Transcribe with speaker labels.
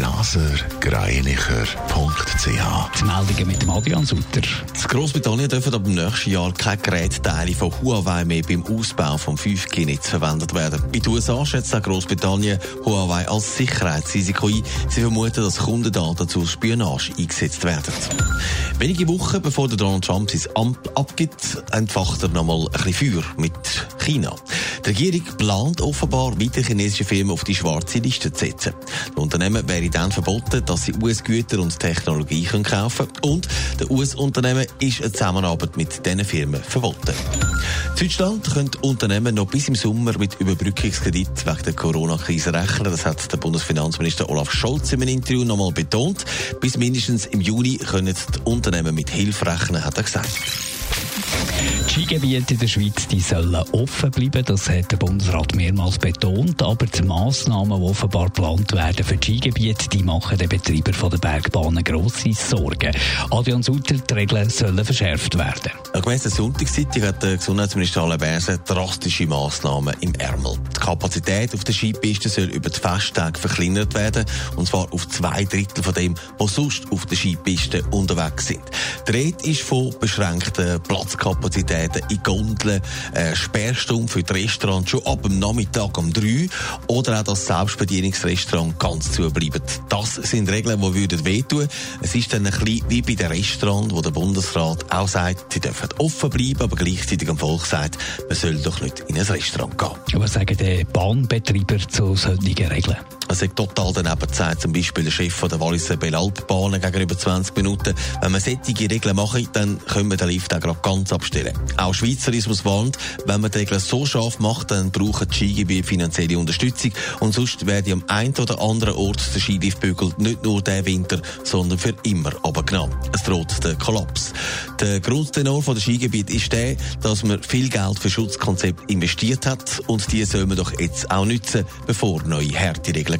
Speaker 1: blasergreinicher.ch.
Speaker 2: Die Meldungen mit dem Adrian Sutter.
Speaker 3: In Großbritannien dürfen ab dem nächsten Jahr keine Gerätteile von Huawei mehr beim Ausbau vom 5G-Netz verwendet werden. In den USA schätzt auch Großbritannien Huawei als Sicherheitsrisiko ein. Sie vermuten, dass Kundendaten zur Spionage eingesetzt werden. Wenige Wochen bevor der Donald Trump sein Amt abgibt, entfacht er nochmal ein bisschen Feuer mit China. Die Regierung plant offenbar, weitere chinesische Firmen auf die schwarze Liste zu setzen. Die Unternehmen wäre dann verboten, dass sie US-Güter und Technologie kaufen können. Und der US-Unternehmen ist eine Zusammenarbeit mit diesen Firmen verboten. In Deutschland können Unternehmen noch bis im Sommer mit Überbrückungskredit wegen der Corona-Krise rechnen. Das hat der Bundesfinanzminister Olaf Scholz in einem Interview nochmal betont. Bis mindestens im Juni können die Unternehmen mit Hilfe rechnen, hat er gesagt.
Speaker 2: Die Skigebiete in der Schweiz die sollen offen bleiben, das hat der Bundesrat mehrmals betont. Aber die Massnahmen, die offenbar geplant werden für die Skigebiete, die machen den Betreibern der Bergbahnen grosse Sorgen. Adrian Sutter, die Regeln sollen verschärft werden.
Speaker 3: Gemäss der Sonntagszeitung hat der Gesundheitsminister Alain drastische Massnahmen im Ärmel. Die Kapazität auf der Skipiste soll über die Festtage verkleinert werden, und zwar auf zwei Drittel von dem, was sonst auf der Skipiste unterwegs sind. Die Rede ist von beschränkten Platzkapazitäten in Gondeln, äh, Sperrstunde für die Restaurants schon ab dem Nachmittag um drei oder auch das Selbstbedienungsrestaurant ganz zubleiben. Das sind Regeln, die würden wehtun. Es ist dann ein bisschen wie bei den Restaurants, wo der Bundesrat auch sagt, sie dürfen offen bleiben, aber gleichzeitig am Volk sagt, man soll doch nicht in ein Restaurant gehen.
Speaker 2: Was sagen die Bahnbetreiber zu solchen Regeln?
Speaker 3: Es ist total daneben gesagt, zum Beispiel der Chef der Walliser Belalpbahnen gegenüber 20 Minuten. Wenn man solche Regeln macht, dann können wir den Lift auch gerade ganz abstellen. Auch Schweizerismus warnt, wenn man die Regeln so scharf macht, dann brauchen die Skigebiete finanzielle Unterstützung und sonst werde am einen oder anderen Ort der Skiliftbügel nicht nur der Winter, sondern für immer abgenommen. Es droht der Kollaps. Der Grundtenor der Skigebiet ist der, dass man viel Geld für Schutzkonzept investiert hat und die soll man doch jetzt auch nützen, bevor neue Härteregeln